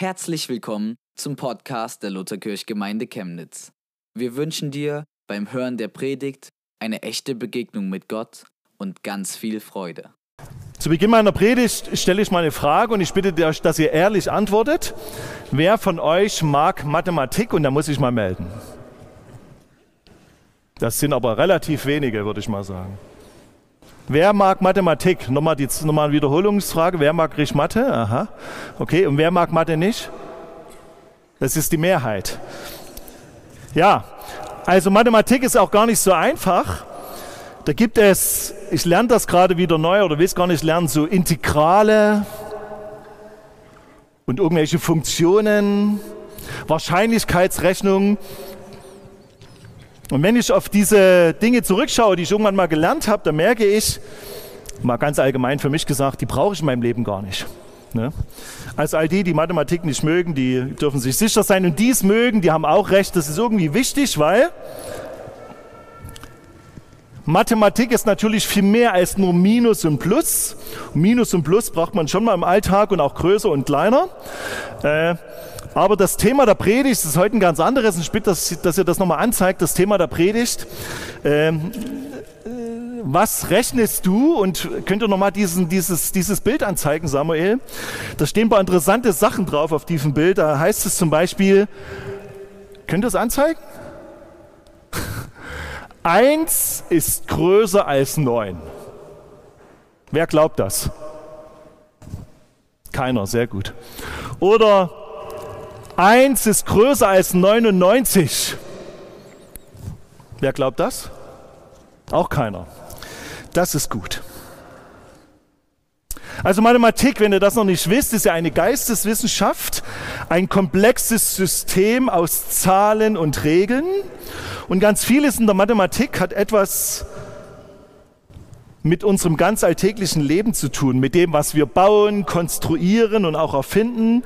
Herzlich willkommen zum Podcast der Lutherkirchgemeinde Chemnitz. Wir wünschen dir beim Hören der Predigt eine echte Begegnung mit Gott und ganz viel Freude. Zu Beginn meiner Predigt stelle ich mal eine Frage und ich bitte euch, dass ihr ehrlich antwortet. Wer von euch mag Mathematik? Und da muss ich mal melden. Das sind aber relativ wenige, würde ich mal sagen. Wer mag Mathematik? Nochmal, die, nochmal Wiederholungsfrage. Wer mag Griech Mathe? Aha. Okay. Und wer mag Mathe nicht? Das ist die Mehrheit. Ja. Also Mathematik ist auch gar nicht so einfach. Da gibt es, ich lerne das gerade wieder neu oder will es gar nicht lernen, so Integrale und irgendwelche Funktionen, Wahrscheinlichkeitsrechnungen. Und wenn ich auf diese Dinge zurückschaue, die ich irgendwann mal gelernt habe, dann merke ich, mal ganz allgemein für mich gesagt, die brauche ich in meinem Leben gar nicht. Ne? Also all die, die Mathematik nicht mögen, die dürfen sich sicher sein und dies mögen, die haben auch recht. Das ist irgendwie wichtig, weil Mathematik ist natürlich viel mehr als nur Minus und Plus. Minus und Plus braucht man schon mal im Alltag und auch größer und kleiner. Äh, aber das Thema der Predigt ist heute ein ganz anderes. Ich bitte, dass, dass ihr das nochmal anzeigt. Das Thema der Predigt. Ähm, was rechnest du? Und könnt ihr nochmal dieses, dieses Bild anzeigen, Samuel? Da stehen ein paar interessante Sachen drauf auf diesem Bild. Da heißt es zum Beispiel, könnt ihr es anzeigen? Eins ist größer als neun. Wer glaubt das? Keiner, sehr gut. Oder 1 ist größer als 99. Wer glaubt das? Auch keiner. Das ist gut. Also Mathematik, wenn ihr das noch nicht wisst, ist ja eine Geisteswissenschaft, ein komplexes System aus Zahlen und Regeln. Und ganz vieles in der Mathematik hat etwas mit unserem ganz alltäglichen Leben zu tun, mit dem, was wir bauen, konstruieren und auch erfinden.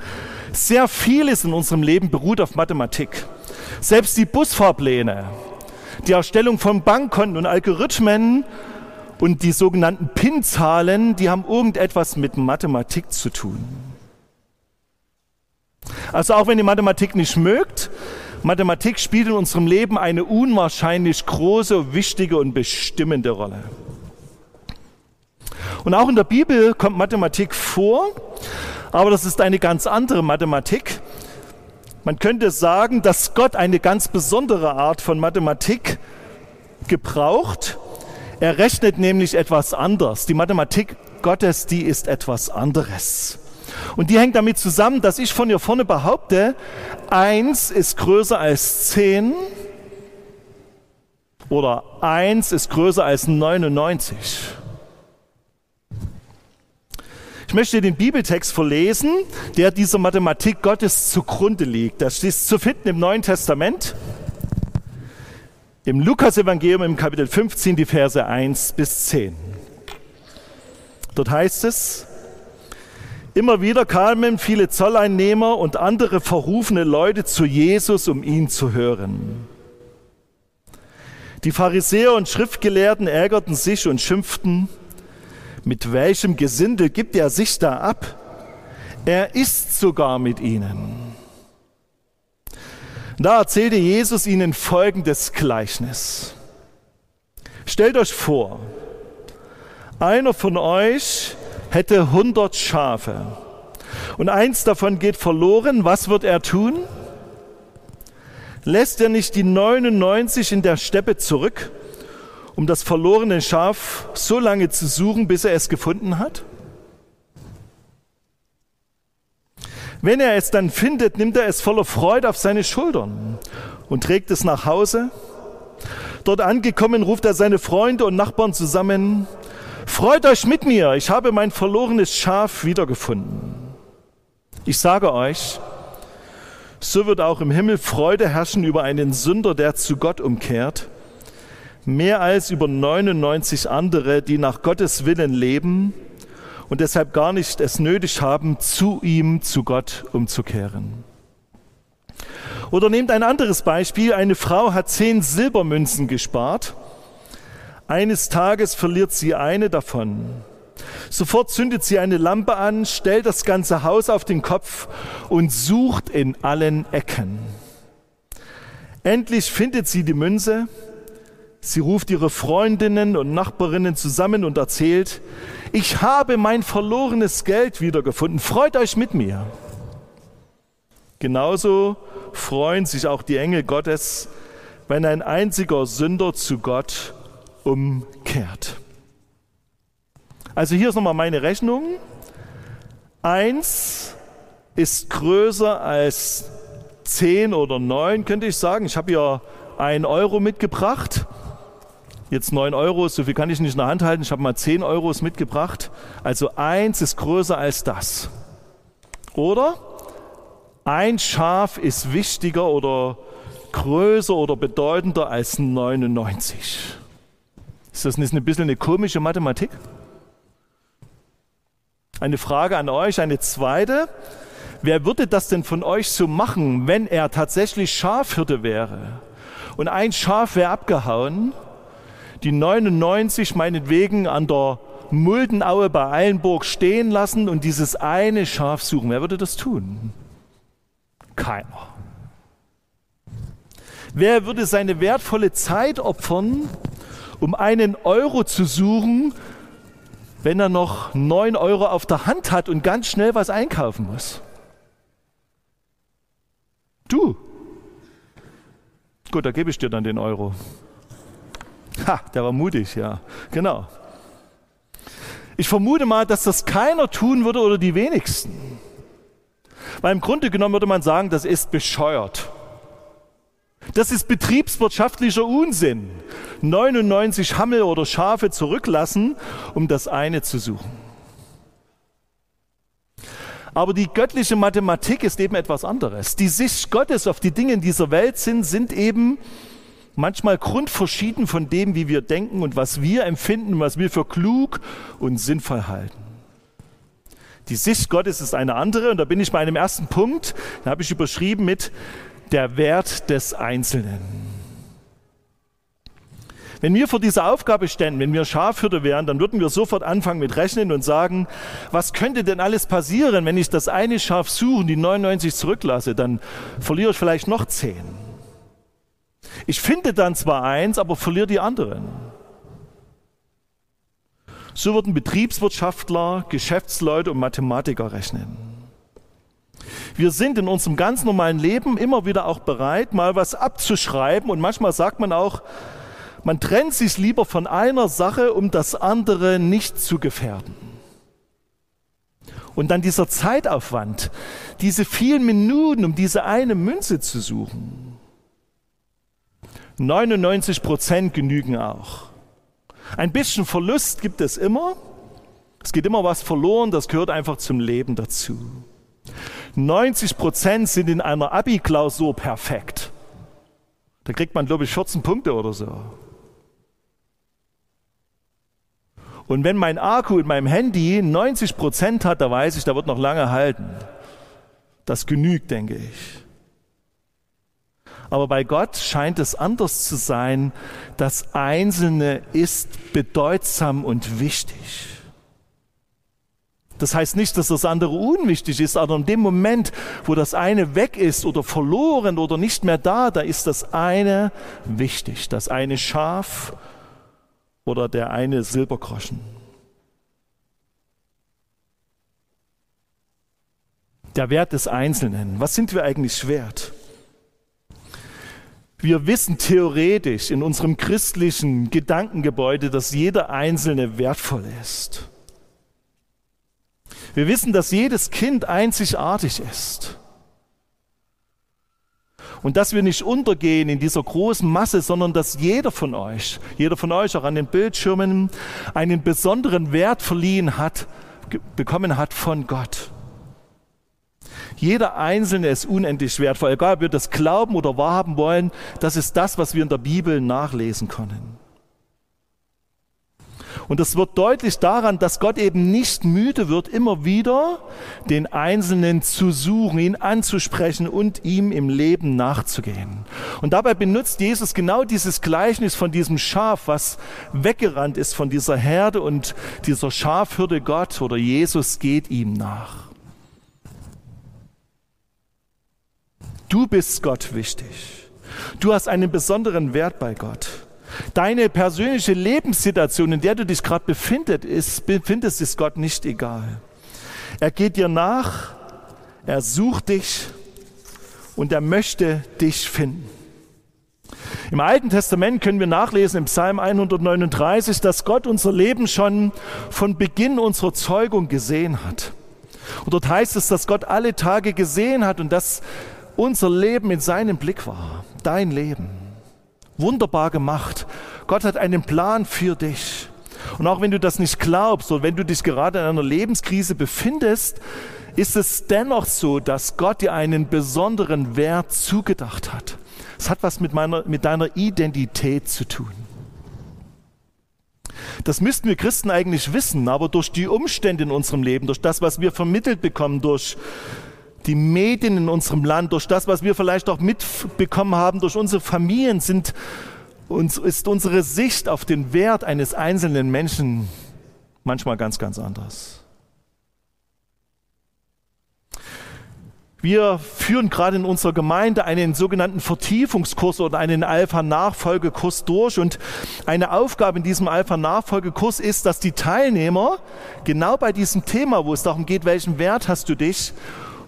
Sehr vieles in unserem Leben beruht auf Mathematik. Selbst die Busfahrpläne, die Erstellung von Bankkonten und Algorithmen und die sogenannten PIN-Zahlen, die haben irgendetwas mit Mathematik zu tun. Also auch wenn ihr Mathematik nicht mögt, Mathematik spielt in unserem Leben eine unwahrscheinlich große, wichtige und bestimmende Rolle. Und auch in der Bibel kommt Mathematik vor, aber das ist eine ganz andere Mathematik. Man könnte sagen, dass Gott eine ganz besondere Art von Mathematik gebraucht. Er rechnet nämlich etwas anders. Die Mathematik Gottes, die ist etwas anderes. Und die hängt damit zusammen, dass ich von hier vorne behaupte, eins ist größer als zehn oder eins ist größer als 99. Ich möchte den Bibeltext verlesen, der dieser Mathematik Gottes zugrunde liegt. Das ist zu finden im Neuen Testament. Im Lukas-Evangelium im Kapitel 15, die Verse 1 bis 10. Dort heißt es, immer wieder kamen viele Zolleinnehmer und andere verrufene Leute zu Jesus, um ihn zu hören. Die Pharisäer und Schriftgelehrten ärgerten sich und schimpften, mit welchem Gesindel gibt er sich da ab? Er isst sogar mit ihnen. Da erzählte Jesus ihnen folgendes Gleichnis. Stellt euch vor, einer von euch hätte hundert Schafe und eins davon geht verloren. Was wird er tun? Lässt er nicht die 99 in der Steppe zurück um das verlorene Schaf so lange zu suchen, bis er es gefunden hat? Wenn er es dann findet, nimmt er es voller Freude auf seine Schultern und trägt es nach Hause. Dort angekommen ruft er seine Freunde und Nachbarn zusammen. Freut euch mit mir, ich habe mein verlorenes Schaf wiedergefunden. Ich sage euch, so wird auch im Himmel Freude herrschen über einen Sünder, der zu Gott umkehrt mehr als über 99 andere, die nach Gottes Willen leben und deshalb gar nicht es nötig haben, zu ihm, zu Gott umzukehren. Oder nehmt ein anderes Beispiel. Eine Frau hat zehn Silbermünzen gespart. Eines Tages verliert sie eine davon. Sofort zündet sie eine Lampe an, stellt das ganze Haus auf den Kopf und sucht in allen Ecken. Endlich findet sie die Münze. Sie ruft ihre Freundinnen und Nachbarinnen zusammen und erzählt, ich habe mein verlorenes Geld wiedergefunden. Freut euch mit mir. Genauso freuen sich auch die Engel Gottes, wenn ein einziger Sünder zu Gott umkehrt. Also hier ist nochmal meine Rechnung. Eins ist größer als zehn oder neun, könnte ich sagen. Ich habe hier einen Euro mitgebracht. Jetzt neun Euro, so viel kann ich nicht in der Hand halten. Ich habe mal zehn Euros mitgebracht. Also eins ist größer als das. Oder ein Schaf ist wichtiger oder größer oder bedeutender als 99. Ist das nicht ein bisschen eine komische Mathematik? Eine Frage an euch, eine zweite. Wer würde das denn von euch so machen, wenn er tatsächlich Schafhirte wäre? Und ein Schaf wäre abgehauen, die 99 meinetwegen an der Muldenaue bei Eilenburg stehen lassen und dieses eine Schaf suchen. Wer würde das tun? Keiner. Wer würde seine wertvolle Zeit opfern, um einen Euro zu suchen, wenn er noch neun Euro auf der Hand hat und ganz schnell was einkaufen muss? Du. Gut, da gebe ich dir dann den Euro. Ha, der war mutig, ja. Genau. Ich vermute mal, dass das keiner tun würde oder die wenigsten. Weil im Grunde genommen würde man sagen, das ist bescheuert. Das ist betriebswirtschaftlicher Unsinn. 99 Hammel oder Schafe zurücklassen, um das eine zu suchen. Aber die göttliche Mathematik ist eben etwas anderes. Die Sicht Gottes auf die Dinge in dieser Welt sind, sind eben manchmal grundverschieden von dem, wie wir denken und was wir empfinden, was wir für klug und sinnvoll halten. Die Sicht Gottes ist eine andere und da bin ich bei einem ersten Punkt, da habe ich überschrieben mit der Wert des Einzelnen. Wenn wir vor dieser Aufgabe ständen, wenn wir Schafhürde wären, dann würden wir sofort anfangen mit Rechnen und sagen, was könnte denn alles passieren, wenn ich das eine Schaf suche und die 99 zurücklasse, dann verliere ich vielleicht noch zehn. Ich finde dann zwar eins, aber verliere die anderen. So würden Betriebswirtschaftler, Geschäftsleute und Mathematiker rechnen. Wir sind in unserem ganz normalen Leben immer wieder auch bereit, mal was abzuschreiben und manchmal sagt man auch, man trennt sich lieber von einer Sache, um das andere nicht zu gefährden. Und dann dieser Zeitaufwand, diese vielen Minuten, um diese eine Münze zu suchen. 99 Prozent genügen auch. Ein bisschen Verlust gibt es immer. Es geht immer was verloren, das gehört einfach zum Leben dazu. 90 Prozent sind in einer Abi-Klausur perfekt. Da kriegt man, glaube ich, 14 Punkte oder so. Und wenn mein Akku in meinem Handy 90 Prozent hat, da weiß ich, da wird noch lange halten. Das genügt, denke ich. Aber bei Gott scheint es anders zu sein. Das Einzelne ist bedeutsam und wichtig. Das heißt nicht, dass das andere unwichtig ist, aber in dem Moment, wo das eine weg ist oder verloren oder nicht mehr da, da ist das eine wichtig, das eine Schaf oder der eine Silbergroschen. Der Wert des Einzelnen. Was sind wir eigentlich wert? Wir wissen theoretisch in unserem christlichen Gedankengebäude, dass jeder Einzelne wertvoll ist. Wir wissen, dass jedes Kind einzigartig ist. Und dass wir nicht untergehen in dieser großen Masse, sondern dass jeder von euch, jeder von euch auch an den Bildschirmen einen besonderen Wert verliehen hat, bekommen hat von Gott. Jeder Einzelne ist unendlich wertvoll, egal ob wir das glauben oder wahrhaben wollen. Das ist das, was wir in der Bibel nachlesen können. Und das wird deutlich daran, dass Gott eben nicht müde wird, immer wieder den Einzelnen zu suchen, ihn anzusprechen und ihm im Leben nachzugehen. Und dabei benutzt Jesus genau dieses Gleichnis von diesem Schaf, was weggerannt ist von dieser Herde und dieser Schafhürde Gott oder Jesus geht ihm nach. Du bist Gott wichtig. Du hast einen besonderen Wert bei Gott. Deine persönliche Lebenssituation, in der du dich gerade befindest, befindest, ist Gott nicht egal. Er geht dir nach, er sucht dich und er möchte dich finden. Im Alten Testament können wir nachlesen im Psalm 139, dass Gott unser Leben schon von Beginn unserer Zeugung gesehen hat. Und dort heißt es, dass Gott alle Tage gesehen hat und dass unser Leben in seinem Blick war. Dein Leben. Wunderbar gemacht. Gott hat einen Plan für dich. Und auch wenn du das nicht glaubst oder wenn du dich gerade in einer Lebenskrise befindest, ist es dennoch so, dass Gott dir einen besonderen Wert zugedacht hat. Es hat was mit, meiner, mit deiner Identität zu tun. Das müssten wir Christen eigentlich wissen, aber durch die Umstände in unserem Leben, durch das, was wir vermittelt bekommen, durch die Medien in unserem Land, durch das, was wir vielleicht auch mitbekommen haben, durch unsere Familien, sind, uns, ist unsere Sicht auf den Wert eines einzelnen Menschen manchmal ganz, ganz anders. Wir führen gerade in unserer Gemeinde einen sogenannten Vertiefungskurs oder einen Alpha-Nachfolgekurs durch. Und eine Aufgabe in diesem Alpha-Nachfolgekurs ist, dass die Teilnehmer genau bei diesem Thema, wo es darum geht, welchen Wert hast du dich,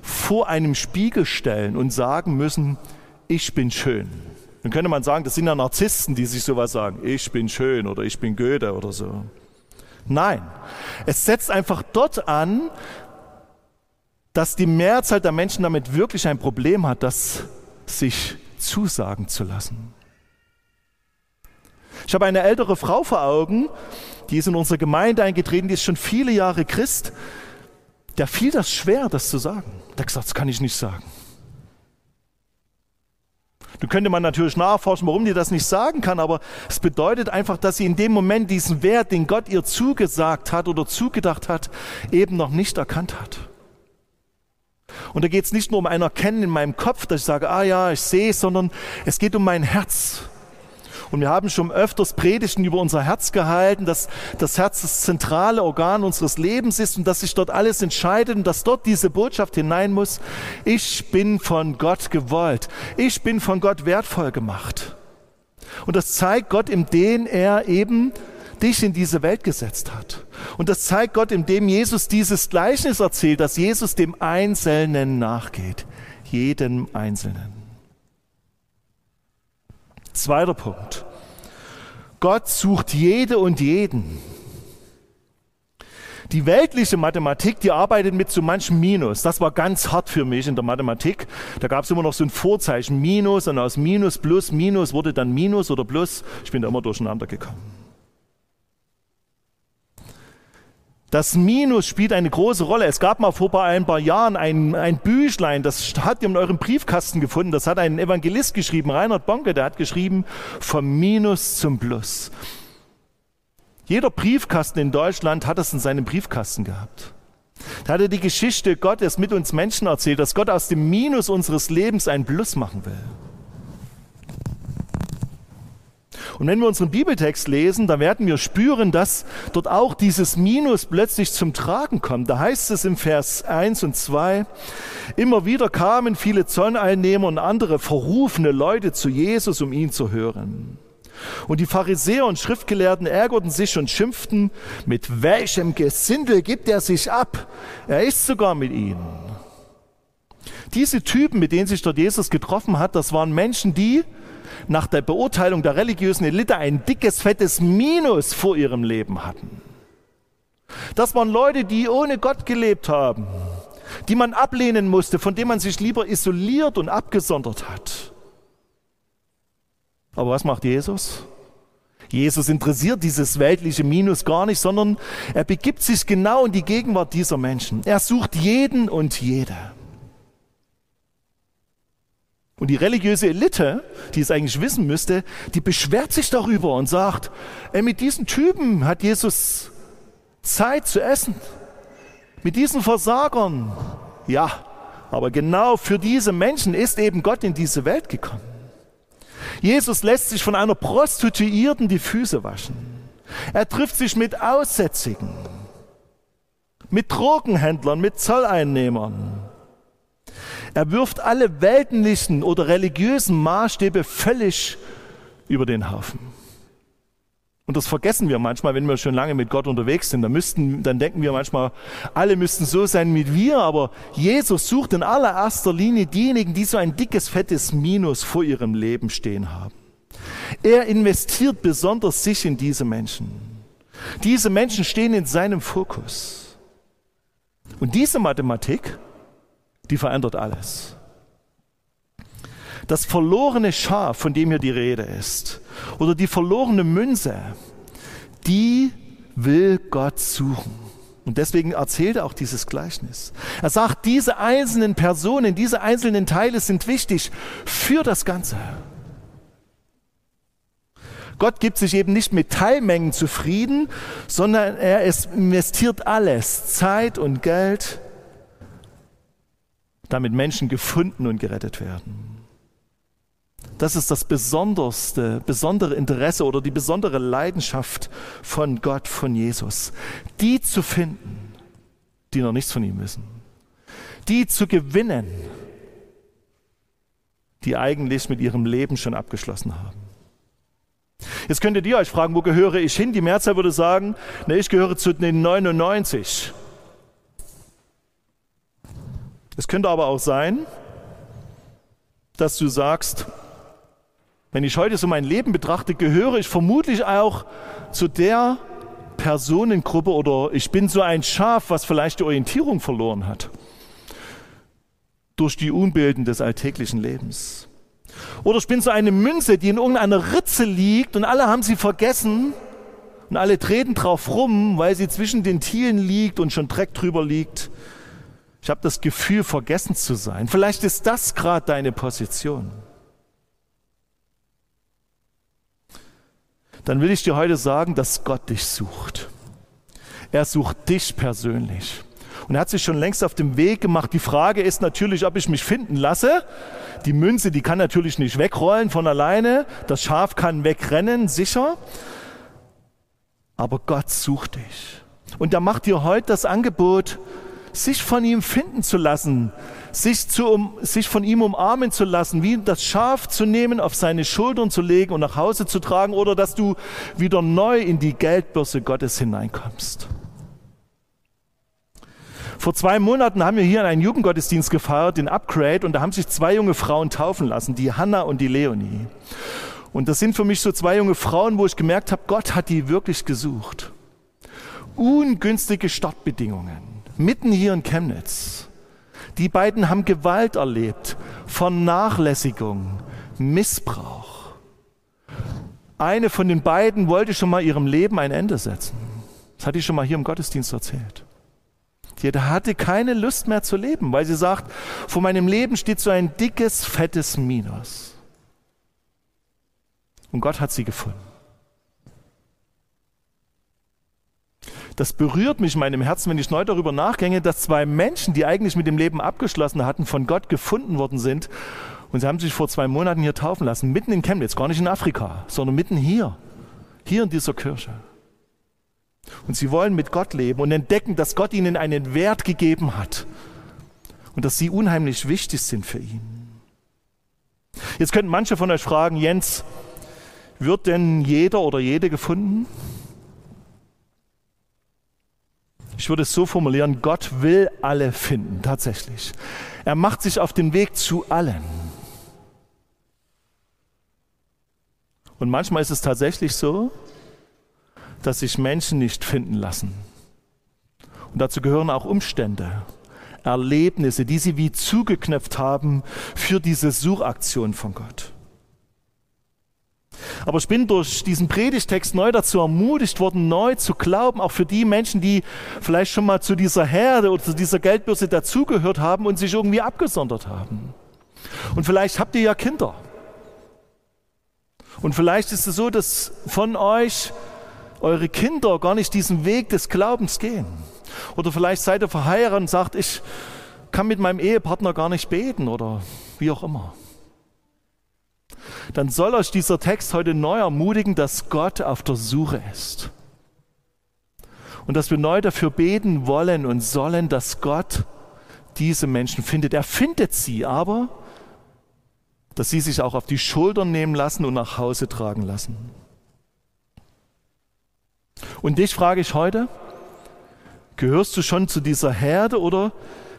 vor einem Spiegel stellen und sagen müssen, ich bin schön. Dann könnte man sagen, das sind ja Narzissten, die sich sowas sagen, ich bin schön oder ich bin Goethe oder so. Nein, es setzt einfach dort an, dass die Mehrzahl der Menschen damit wirklich ein Problem hat, das sich zusagen zu lassen. Ich habe eine ältere Frau vor Augen, die ist in unsere Gemeinde eingetreten, die ist schon viele Jahre Christ der fiel das schwer, das zu sagen. Der hat gesagt, das kann ich nicht sagen. Du könnte man natürlich nachforschen, warum die das nicht sagen kann, aber es bedeutet einfach, dass sie in dem Moment diesen Wert, den Gott ihr zugesagt hat oder zugedacht hat, eben noch nicht erkannt hat. Und da geht es nicht nur um ein Erkennen in meinem Kopf, dass ich sage, ah ja, ich sehe sondern es geht um mein Herz. Und wir haben schon öfters Predigten über unser Herz gehalten, dass das Herz das zentrale Organ unseres Lebens ist und dass sich dort alles entscheidet und dass dort diese Botschaft hinein muss. Ich bin von Gott gewollt. Ich bin von Gott wertvoll gemacht. Und das zeigt Gott, indem er eben dich in diese Welt gesetzt hat. Und das zeigt Gott, indem Jesus dieses Gleichnis erzählt, dass Jesus dem Einzelnen nachgeht. Jedem Einzelnen. Zweiter Punkt. Gott sucht jede und jeden. Die weltliche Mathematik, die arbeitet mit so manchem Minus. Das war ganz hart für mich in der Mathematik. Da gab es immer noch so ein Vorzeichen Minus und aus Minus plus Minus wurde dann Minus oder Plus. Ich bin da immer durcheinander gekommen. Das Minus spielt eine große Rolle. Es gab mal vor ein paar Jahren ein, ein Büchlein, das habt ihr in eurem Briefkasten gefunden. Das hat ein Evangelist geschrieben, Reinhard Bonke, der hat geschrieben, vom Minus zum Plus. Jeder Briefkasten in Deutschland hat es in seinem Briefkasten gehabt. Da hat er die Geschichte Gottes mit uns Menschen erzählt, dass Gott aus dem Minus unseres Lebens ein Plus machen will. Und wenn wir unseren Bibeltext lesen, dann werden wir spüren, dass dort auch dieses Minus plötzlich zum Tragen kommt. Da heißt es im Vers 1 und 2, immer wieder kamen viele Zolleinnehmer und andere verrufene Leute zu Jesus, um ihn zu hören. Und die Pharisäer und Schriftgelehrten ärgerten sich und schimpften, mit welchem Gesindel gibt er sich ab? Er ist sogar mit ihnen. Diese Typen, mit denen sich dort Jesus getroffen hat, das waren Menschen, die nach der Beurteilung der religiösen Elite ein dickes, fettes Minus vor ihrem Leben hatten. Das waren Leute, die ohne Gott gelebt haben, die man ablehnen musste, von denen man sich lieber isoliert und abgesondert hat. Aber was macht Jesus? Jesus interessiert dieses weltliche Minus gar nicht, sondern er begibt sich genau in die Gegenwart dieser Menschen. Er sucht jeden und jede. Und die religiöse Elite, die es eigentlich wissen müsste, die beschwert sich darüber und sagt, ey, mit diesen Typen hat Jesus Zeit zu essen. Mit diesen Versagern. Ja, aber genau für diese Menschen ist eben Gott in diese Welt gekommen. Jesus lässt sich von einer Prostituierten die Füße waschen. Er trifft sich mit Aussätzigen, mit Drogenhändlern, mit Zolleinnehmern. Er wirft alle weltlichen oder religiösen Maßstäbe völlig über den Haufen. Und das vergessen wir manchmal, wenn wir schon lange mit Gott unterwegs sind. Dann, müssten, dann denken wir manchmal, alle müssten so sein wie wir, aber Jesus sucht in allererster Linie diejenigen, die so ein dickes, fettes Minus vor ihrem Leben stehen haben. Er investiert besonders sich in diese Menschen. Diese Menschen stehen in seinem Fokus. Und diese Mathematik, die verändert alles. Das verlorene Schaf, von dem hier die Rede ist, oder die verlorene Münze, die will Gott suchen. Und deswegen erzählt er auch dieses Gleichnis. Er sagt, diese einzelnen Personen, diese einzelnen Teile sind wichtig für das Ganze. Gott gibt sich eben nicht mit Teilmengen zufrieden, sondern er investiert alles, Zeit und Geld, damit Menschen gefunden und gerettet werden. Das ist das besonderste, besondere Interesse oder die besondere Leidenschaft von Gott, von Jesus. Die zu finden, die noch nichts von ihm wissen. Die zu gewinnen, die eigentlich mit ihrem Leben schon abgeschlossen haben. Jetzt könntet ihr euch fragen, wo gehöre ich hin? Die Mehrzahl würde sagen, ne, ich gehöre zu den 99. Es könnte aber auch sein, dass du sagst, wenn ich heute so mein Leben betrachte, gehöre ich vermutlich auch zu der Personengruppe oder ich bin so ein Schaf, was vielleicht die Orientierung verloren hat durch die Unbilden des alltäglichen Lebens. Oder ich bin so eine Münze, die in irgendeiner Ritze liegt und alle haben sie vergessen und alle treten drauf rum, weil sie zwischen den Tielen liegt und schon Dreck drüber liegt. Ich habe das Gefühl, vergessen zu sein. Vielleicht ist das gerade deine Position. Dann will ich dir heute sagen, dass Gott dich sucht. Er sucht dich persönlich. Und er hat sich schon längst auf den Weg gemacht. Die Frage ist natürlich, ob ich mich finden lasse. Die Münze, die kann natürlich nicht wegrollen von alleine. Das Schaf kann wegrennen, sicher. Aber Gott sucht dich. Und er macht dir heute das Angebot, sich von ihm finden zu lassen, sich, zu, um, sich von ihm umarmen zu lassen, wie das Schaf zu nehmen, auf seine Schultern zu legen und nach Hause zu tragen oder dass du wieder neu in die Geldbörse Gottes hineinkommst. Vor zwei Monaten haben wir hier einen Jugendgottesdienst gefeiert, den Upgrade, und da haben sich zwei junge Frauen taufen lassen, die Hanna und die Leonie. Und das sind für mich so zwei junge Frauen, wo ich gemerkt habe, Gott hat die wirklich gesucht. Ungünstige Startbedingungen, mitten hier in Chemnitz. Die beiden haben Gewalt erlebt, Vernachlässigung, Missbrauch. Eine von den beiden wollte schon mal ihrem Leben ein Ende setzen. Das hatte ich schon mal hier im Gottesdienst erzählt. Die hatte keine Lust mehr zu leben, weil sie sagt, vor meinem Leben steht so ein dickes, fettes Minus. Und Gott hat sie gefunden. Das berührt mich in meinem Herzen, wenn ich neu darüber nachdenke, dass zwei Menschen, die eigentlich mit dem Leben abgeschlossen hatten, von Gott gefunden worden sind. Und sie haben sich vor zwei Monaten hier taufen lassen, mitten in Chemnitz, gar nicht in Afrika, sondern mitten hier, hier in dieser Kirche. Und sie wollen mit Gott leben und entdecken, dass Gott ihnen einen Wert gegeben hat und dass sie unheimlich wichtig sind für ihn. Jetzt könnten manche von euch fragen, Jens, wird denn jeder oder jede gefunden? Ich würde es so formulieren, Gott will alle finden, tatsächlich. Er macht sich auf den Weg zu allen. Und manchmal ist es tatsächlich so, dass sich Menschen nicht finden lassen. Und dazu gehören auch Umstände, Erlebnisse, die sie wie zugeknöpft haben für diese Suchaktion von Gott. Aber ich bin durch diesen Predigtext neu dazu ermutigt worden, neu zu glauben, auch für die Menschen, die vielleicht schon mal zu dieser Herde oder zu dieser Geldbörse dazugehört haben und sich irgendwie abgesondert haben. Und vielleicht habt ihr ja Kinder. Und vielleicht ist es so, dass von euch eure Kinder gar nicht diesen Weg des Glaubens gehen. Oder vielleicht seid ihr verheiratet und sagt, ich kann mit meinem Ehepartner gar nicht beten oder wie auch immer. Dann soll euch dieser Text heute neu ermutigen, dass Gott auf der Suche ist. Und dass wir neu dafür beten wollen und sollen, dass Gott diese Menschen findet. Er findet sie, aber dass sie sich auch auf die Schultern nehmen lassen und nach Hause tragen lassen. Und dich frage ich heute, gehörst du schon zu dieser Herde oder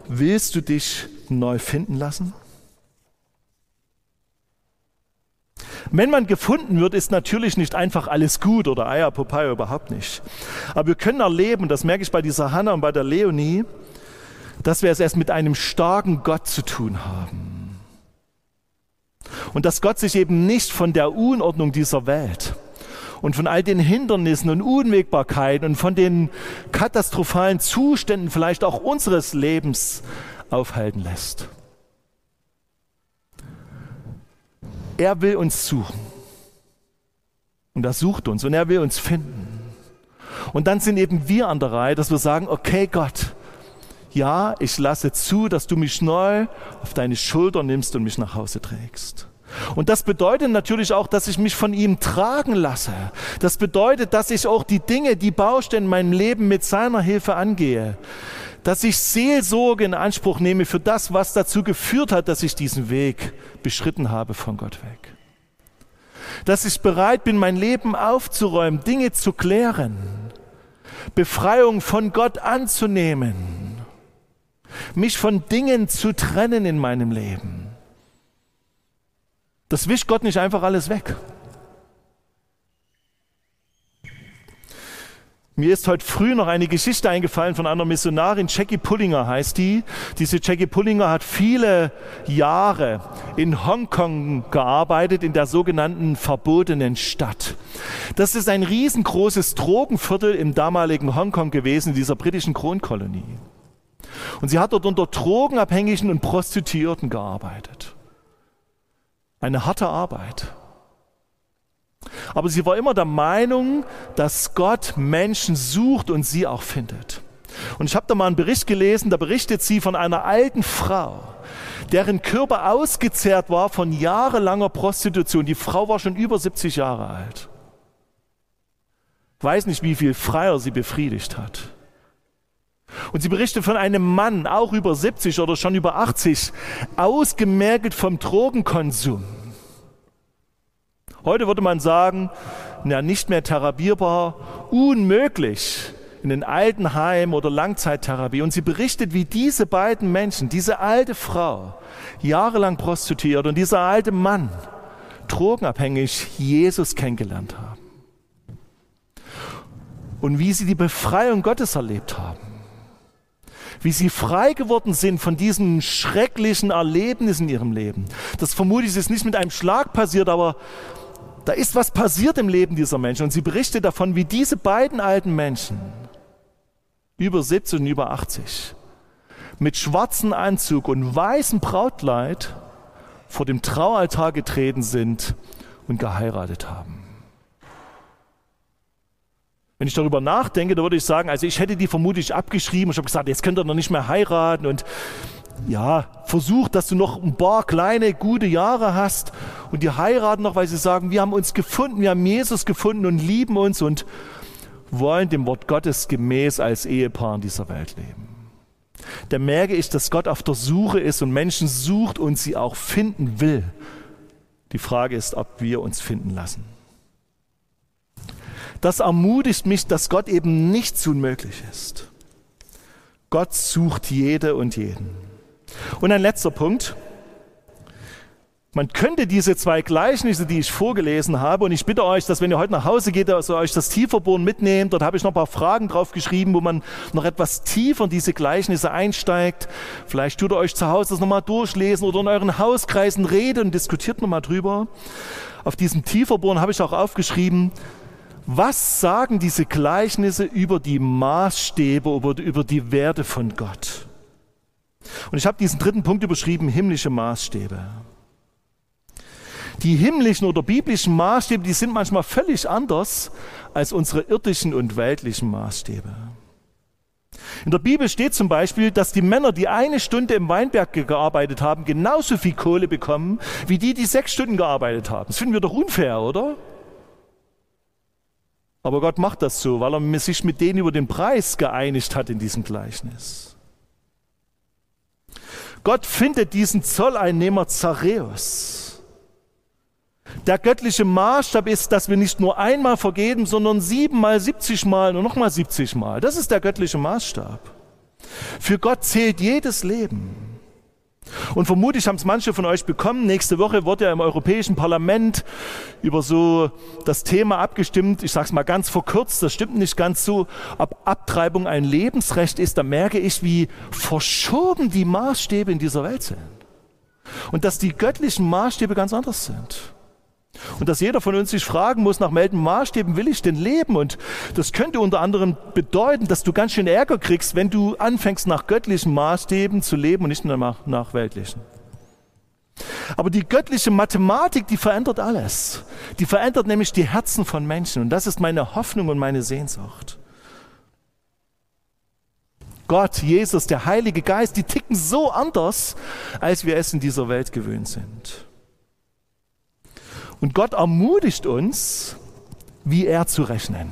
willst du dich neu finden lassen? Wenn man gefunden wird, ist natürlich nicht einfach alles gut oder Eier Popeye überhaupt nicht. Aber wir können erleben, das merke ich bei dieser Hanna und bei der Leonie, dass wir es erst mit einem starken Gott zu tun haben. Und dass Gott sich eben nicht von der Unordnung dieser Welt und von all den Hindernissen und Unwägbarkeiten und von den katastrophalen Zuständen vielleicht auch unseres Lebens aufhalten lässt. Er will uns suchen. Und er sucht uns und er will uns finden. Und dann sind eben wir an der Reihe, dass wir sagen, okay Gott, ja, ich lasse zu, dass du mich neu auf deine Schulter nimmst und mich nach Hause trägst. Und das bedeutet natürlich auch, dass ich mich von ihm tragen lasse. Das bedeutet, dass ich auch die Dinge, die Baustellen in meinem Leben mit seiner Hilfe angehe. Dass ich Seelsorge in Anspruch nehme für das, was dazu geführt hat, dass ich diesen Weg beschritten habe von Gott weg. Dass ich bereit bin, mein Leben aufzuräumen, Dinge zu klären, Befreiung von Gott anzunehmen, mich von Dingen zu trennen in meinem Leben das wischt Gott nicht einfach alles weg. Mir ist heute früh noch eine Geschichte eingefallen von einer Missionarin, Jackie Pullinger heißt die. Diese Jackie Pullinger hat viele Jahre in Hongkong gearbeitet, in der sogenannten verbotenen Stadt. Das ist ein riesengroßes Drogenviertel im damaligen Hongkong gewesen, in dieser britischen Kronkolonie. Und sie hat dort unter Drogenabhängigen und Prostituierten gearbeitet. Eine harte Arbeit. Aber sie war immer der Meinung, dass Gott Menschen sucht und sie auch findet. Und ich habe da mal einen Bericht gelesen, da berichtet sie von einer alten Frau, deren Körper ausgezehrt war von jahrelanger Prostitution. Die Frau war schon über 70 Jahre alt. Weiß nicht, wie viel Freier sie befriedigt hat. Und sie berichtet von einem Mann, auch über 70 oder schon über 80, ausgemergelt vom Drogenkonsum. Heute würde man sagen, ja, nicht mehr therapierbar, unmöglich in den Altenheim oder Langzeittherapie. Und sie berichtet, wie diese beiden Menschen, diese alte Frau, jahrelang prostituiert und dieser alte Mann, drogenabhängig, Jesus kennengelernt haben. Und wie sie die Befreiung Gottes erlebt haben wie sie frei geworden sind von diesen schrecklichen Erlebnissen in ihrem Leben. Das vermute ich ist nicht mit einem Schlag passiert, aber da ist was passiert im Leben dieser Menschen. Und sie berichtet davon, wie diese beiden alten Menschen, über 70 und über 80, mit schwarzem Anzug und weißem Brautkleid vor dem Traualtar getreten sind und geheiratet haben. Wenn ich darüber nachdenke, dann würde ich sagen, also ich hätte die vermutlich abgeschrieben. Ich habe gesagt, jetzt könnt ihr noch nicht mehr heiraten und ja, versuch, dass du noch ein paar kleine, gute Jahre hast und die heiraten noch, weil sie sagen, wir haben uns gefunden, wir haben Jesus gefunden und lieben uns und wollen dem Wort Gottes gemäß als Ehepaar in dieser Welt leben. Da merke ich, dass Gott auf der Suche ist und Menschen sucht und sie auch finden will. Die Frage ist, ob wir uns finden lassen das ermutigt mich, dass Gott eben nichts unmöglich ist. Gott sucht jede und jeden. Und ein letzter Punkt. Man könnte diese zwei Gleichnisse, die ich vorgelesen habe, und ich bitte euch, dass wenn ihr heute nach Hause geht, dass ihr euch das Tieferbohren mitnehmt. Dort habe ich noch ein paar Fragen drauf geschrieben, wo man noch etwas tiefer in diese Gleichnisse einsteigt. Vielleicht tut ihr euch zu Hause das nochmal durchlesen oder in euren Hauskreisen redet und diskutiert nochmal drüber. Auf diesem Tieferbohren habe ich auch aufgeschrieben, was sagen diese Gleichnisse über die Maßstäbe, über die Werte von Gott? Und ich habe diesen dritten Punkt überschrieben, himmlische Maßstäbe. Die himmlischen oder biblischen Maßstäbe, die sind manchmal völlig anders als unsere irdischen und weltlichen Maßstäbe. In der Bibel steht zum Beispiel, dass die Männer, die eine Stunde im Weinberg gearbeitet haben, genauso viel Kohle bekommen, wie die, die sechs Stunden gearbeitet haben. Das finden wir doch unfair, oder? Aber Gott macht das so, weil er sich mit denen über den Preis geeinigt hat in diesem Gleichnis. Gott findet diesen Zolleinnehmer Zareus. Der göttliche Maßstab ist, dass wir nicht nur einmal vergeben, sondern siebenmal, siebzig Mal und nochmal siebzig Mal. Das ist der göttliche Maßstab. Für Gott zählt jedes Leben. Und vermutlich haben es manche von euch bekommen. Nächste Woche wird ja im Europäischen Parlament über so das Thema abgestimmt. Ich sage es mal ganz verkürzt, das stimmt nicht ganz so. Ob Abtreibung ein Lebensrecht ist, da merke ich, wie verschoben die Maßstäbe in dieser Welt sind. Und dass die göttlichen Maßstäbe ganz anders sind. Und dass jeder von uns sich fragen muss, nach welchen Maßstäben will ich denn leben? Und das könnte unter anderem bedeuten, dass du ganz schön Ärger kriegst, wenn du anfängst, nach göttlichen Maßstäben zu leben und nicht nach, nach weltlichen. Aber die göttliche Mathematik, die verändert alles. Die verändert nämlich die Herzen von Menschen. Und das ist meine Hoffnung und meine Sehnsucht. Gott, Jesus, der Heilige Geist, die ticken so anders, als wir es in dieser Welt gewöhnt sind. Und Gott ermutigt uns, wie er zu rechnen.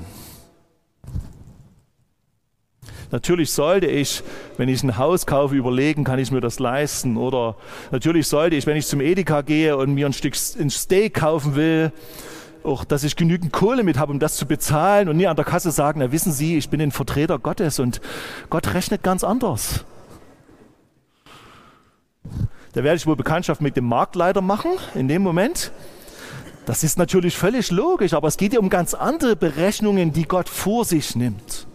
Natürlich sollte ich, wenn ich ein Haus kaufe, überlegen, kann ich mir das leisten? Oder natürlich sollte ich, wenn ich zum Edeka gehe und mir ein Stück ein Steak kaufen will, auch, dass ich genügend Kohle mit habe, um das zu bezahlen und nie an der Kasse sagen, na wissen Sie, ich bin ein Vertreter Gottes und Gott rechnet ganz anders. Da werde ich wohl Bekanntschaft mit dem Marktleiter machen in dem Moment. Das ist natürlich völlig logisch, aber es geht ja um ganz andere Berechnungen, die Gott vor sich nimmt.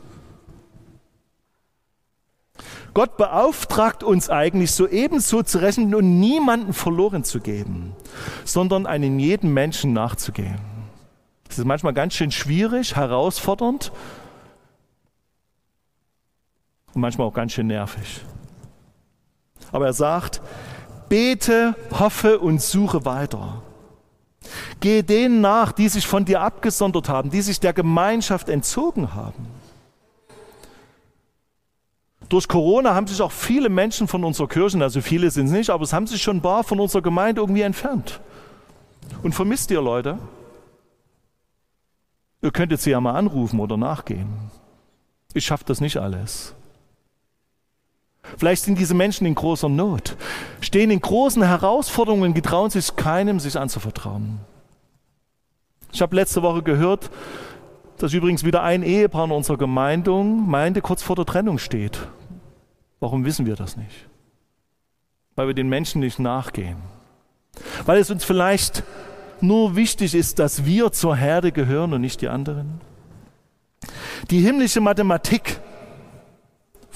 Gott beauftragt uns eigentlich so ebenso zu rechnen und niemanden verloren zu geben, sondern einen jeden Menschen nachzugehen. Das ist manchmal ganz schön schwierig, herausfordernd und manchmal auch ganz schön nervig. Aber er sagt, bete, hoffe und suche weiter. Gehe denen nach, die sich von dir abgesondert haben, die sich der Gemeinschaft entzogen haben. Durch Corona haben sich auch viele Menschen von unserer Kirche, also viele sind es nicht, aber es haben sich schon ein paar von unserer Gemeinde irgendwie entfernt. Und vermisst ihr Leute? Ihr könntet sie ja mal anrufen oder nachgehen. Ich schaffe das nicht alles. Vielleicht sind diese Menschen in großer Not, stehen in großen Herausforderungen, getrauen sich keinem, sich anzuvertrauen. Ich habe letzte Woche gehört, dass übrigens wieder ein Ehepaar in unserer Gemeinde, kurz vor der Trennung steht. Warum wissen wir das nicht? Weil wir den Menschen nicht nachgehen. Weil es uns vielleicht nur wichtig ist, dass wir zur Herde gehören und nicht die anderen. Die himmlische Mathematik,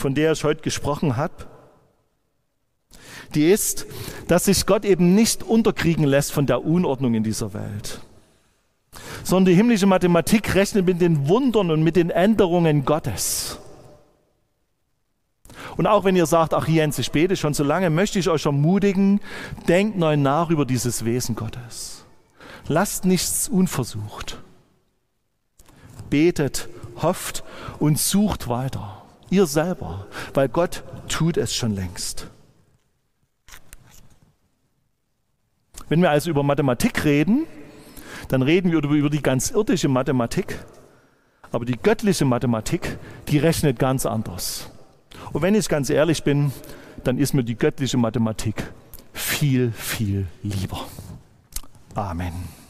von der ich heute gesprochen habe, die ist, dass sich Gott eben nicht unterkriegen lässt von der Unordnung in dieser Welt sondern die himmlische Mathematik rechnet mit den Wundern und mit den Änderungen Gottes. Und auch wenn ihr sagt, ach Jens, ich bete schon so lange, möchte ich euch ermutigen, denkt neu nach über dieses Wesen Gottes. Lasst nichts unversucht. Betet, hofft und sucht weiter. Ihr selber, weil Gott tut es schon längst. Wenn wir also über Mathematik reden, dann reden wir über die ganz irdische Mathematik. Aber die göttliche Mathematik, die rechnet ganz anders. Und wenn ich ganz ehrlich bin, dann ist mir die göttliche Mathematik viel, viel lieber. Amen.